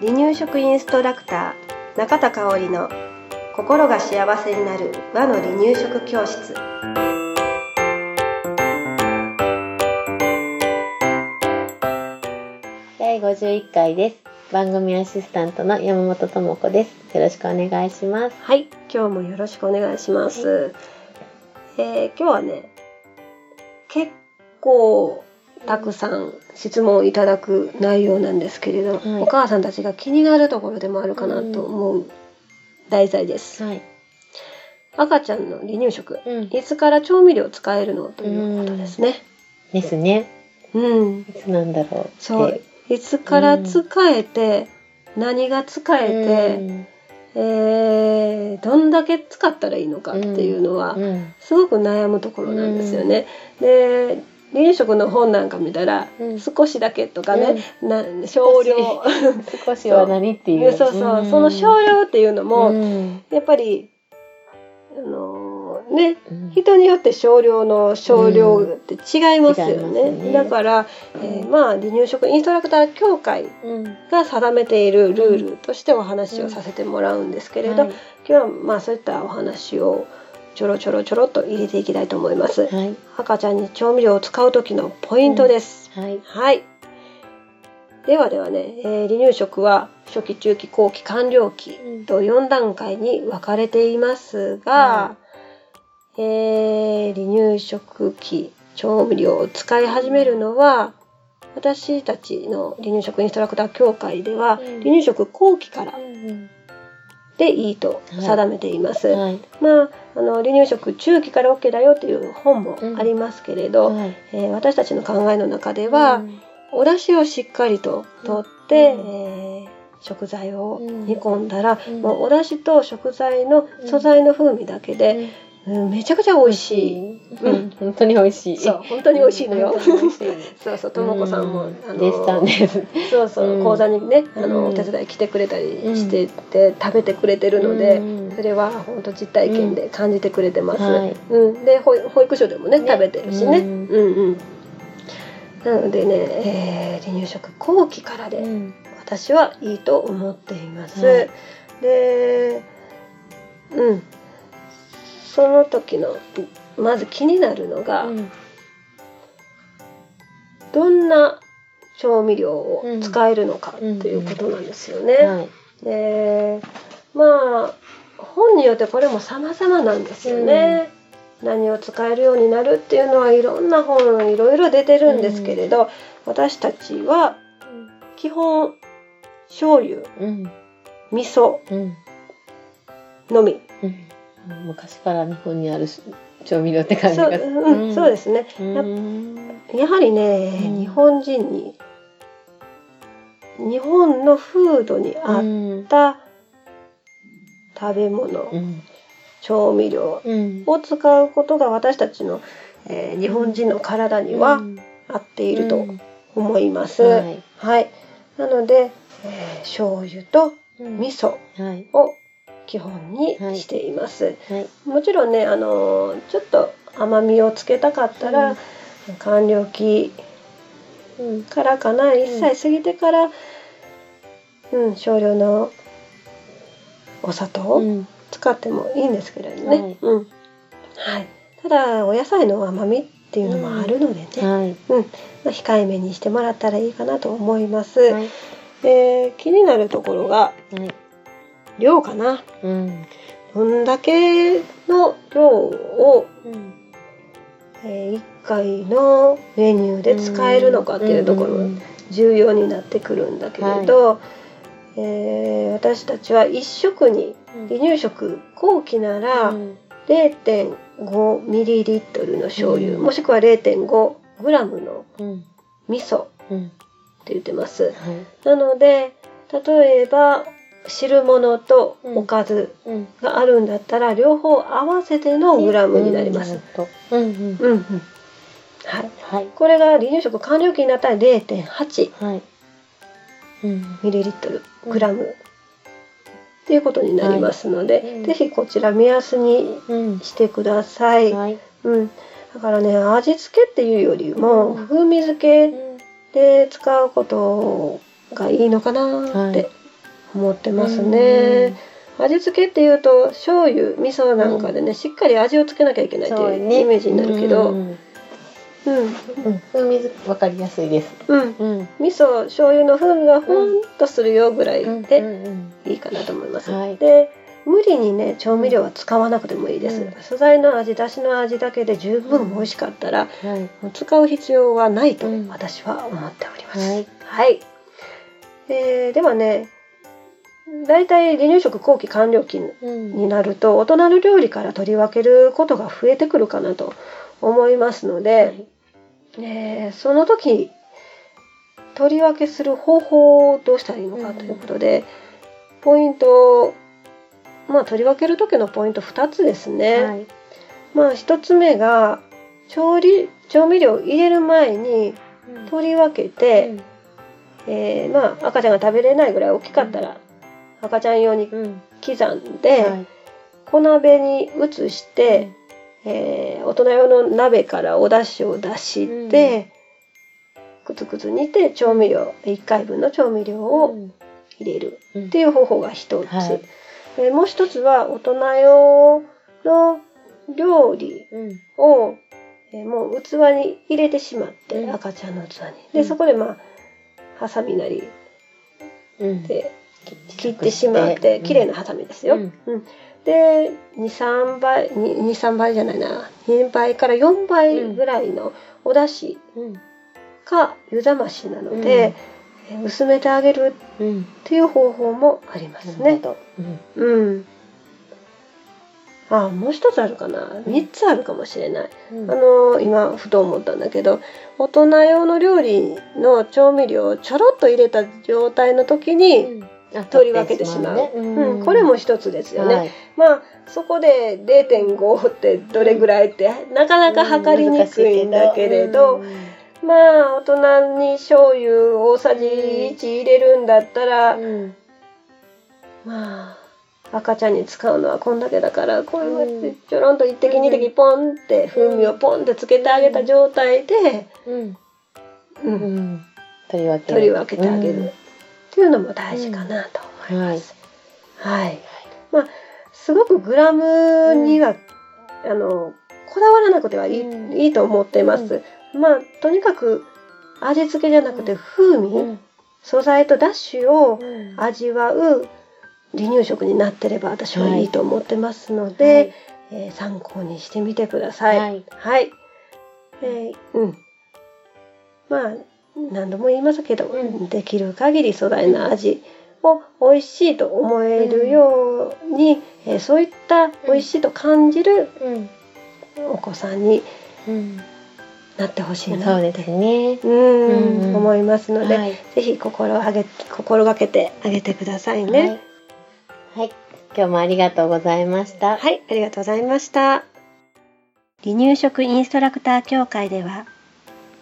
離乳食インストラクター中田香織の心が幸せになる和の離乳食教室第51回です。番組アシスタントの山本智子です。よろしくお願いします。はい今日もよろしくお願いします、えー今日はね結構たくさん質問をいただく内容なんですけれど、はいお母さんたちが気になるところでもあるかなと思う題材です、はい。赤ちゃんの離乳食うん。いつから調味料を使えるのということですねですね。うんいつなんだろう。そういつから使えて、何が使えて、うんえーどんだけ使ったらいいのかっていうのは、うん。すごく悩むところなんですよね。で離乳食の本なんか見たら、うん。少しだけとかね、な少量。少し。は何っていう。そうそう、その少量っていうのも、うん。やっぱりあのーねうん。人によって少量の少量って違いますよね。ね。だから、えーまあ離乳食インストラクター協会うん。が定めているルールとしてお話をさせてもらうんですけれど、はい。今日はまあそういったお話をちょろちょろちょろっと入れていきたいと思います。はい。赤ちゃんに調味料を使う時のポイントです。はい。はい。ではではね、えー離乳食は初期、中期、後期、完了期と4段階に分かれていますが、えー離乳食期調味料を使い始めるのは私たちの離乳食インストラクター協会では、うん離乳食後期からうんでいいと定めています。はい。まあ、あの離乳食中期から OK だよという本もありますけれど、はい。えー私たちの考えの中では、うん。お出汁をしっかりと取って、うん。えー食材をうん。煮込んだら、うん。もうお出汁と食材の素材の風味だけで、うんめちゃくちゃ美味しい。うん。本当に美味しい。そう本当に美味しいのよ。そうそうともこさんも、あのです。そうそう、うん講座にねあの、うんお手伝い来てくれたりしてて、食べてくれてるので、うんそれは本当実体験で感じてくれてます。はいうん、で保保育所でもねね食べてるしね。ううんんうん。なのでね、えー離乳食後期からで、うん私はいいと思っています。はいで、うん、その時のまず気になるのが、うんどんな調味料を使えるのかっていうことなんですよね。はい。でまあ本によってこれも様々なんですよね。何を使えるようになるっていうのはいろんな本いろいろ出てるんですけれど、私たちは基本醤油うん。味噌うん。のみうん。昔から日本にある調味料って感じそう,、が。うんそうですねうん。やはりね、うん日本人に日本の風土に合っうん。た食べ物、うん。調味料うん。を使うことが私たちの、えー日本人の体には合っていると思います。はい。はい。なので、えー醤油とうん味噌はい。を基本にしています。はい。もちろんね、あのーちょっと甘みをつけたかったら、完了期うん。からかな、1歳過ぎてから、うん、少量のお砂糖をうん。使ってもいいんですけれどね。はいうん。はい。ただ、お野菜の甘みっていうのもあるのでね、はい。うん、まあ、控えめにしてもらったらいいかなと思います。はい。えー気になるところがはい。量かな。うん。どんだけの量を、うん。え1回のメニューで使えるのかっていうところが重要になってくるんだけれど、えー私たちは1食に離乳食後期ならうん0.5ミリリットルの醤油、うんもしくは0.5グラムのうん。味噌っうん。て言ってます。はい。なので例えば汁物とおかずうん。があるんだったら両方合わせてのグラムになります。うん。うん。うんうんはい、はい。これが離乳食完了期になったら0.8はい。うん。ミリリットルグラムっていうことになりますので、はいうんぜひこちら目安にうん。してください。はい。うん、だからね味付けっていうよりも、うん風味付けで使うことがいいのかなって思ってますね。味付けっていうと醤油味噌なんかでね、しっかり味をつけなきゃいけないっていうイメージになるけど、うんうん、うん風味わかりやすいです。うん、うん。味噌醤油の風味がほんとするよぐらいうんでうんいいかなと思います。はいで無理にね調味料は使わなくてもいいです、うん素材の味だしの味だけで十分美味しかったら、使う必要はないとうん私は思っております。はい。はい。えーではね、大体離乳食後期完了期うん。になると大人の料理から取り分けることが増えてくるかなと思いますので、えーその時取り分けする方法をどうしたらいいのかということで、ポイントまあ取り分ける時のポイント2つですね。はい。まあ1つ目が調理調味料を入れる前に取り分けて、えーまあ赤ちゃんが食べれないぐらい大きかったら、赤ちゃん用にうん。うん。刻んで、はい。小鍋に移して、えー大人用の鍋からお出汁を出して、くつくつ煮て調味料1回分の調味料を入れるうんっていう方法が一つ、はいえーもう一つは大人用の料理うん。を、えーもう器に入れてしまって、うん赤ちゃんの器にでうんそこでまあハサミなりうん。で切ってしまって綺麗なハサミですよ。うんうんで23倍23倍じゃないな2倍から4倍ぐらいのお出汁うん。か湯冷ましなので、えー薄めてあげるうん。っていう方法もありますね。うん。うん。あもう一つあるかな3つあるかもしれない。うんあの今ふと思ったんだけど大人用の料理の調味料をちょろっと入れた状態の時にあ取り分けてしまう、ね。うん。これも一つですよね。はい。まあそこで0.5ってどれぐらいってなかなか測りにくいんだけれど、まあ大人に醤油大さじ1入れるんだったら、うん。まあ赤ちゃんに使うのはこんだけだからこれはうんちょろんと一滴二滴ポンって風味をポンってつけてあげた状態で、うん。うん。取り分けてあげるっていうのも大事かなと思いはいます。はい、まあすごくグラムには、あのこだわらなくてはいい,、うん。いいと思ってます。まあとにかく味付けじゃなくて風味、うん。素材とダッシュをうん。味わう離乳食になってれば私はいいと思ってますので、はい。えー参考にしてみてください。はい。はい。えーうん。まあ何度も言いますけど、うん。できる限り素材の味を美味しいと思えるように、えーそういった美味しいと感じるうん。お子さんにうんなってほしいなって。ですね。うん。うん思いますので、はい。ぜひ心をあげ心がけてあげてくださいね。はい。はい。今日もありがとうございました。はい、ありがとうございました。離乳食インストラクター協会では、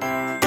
Música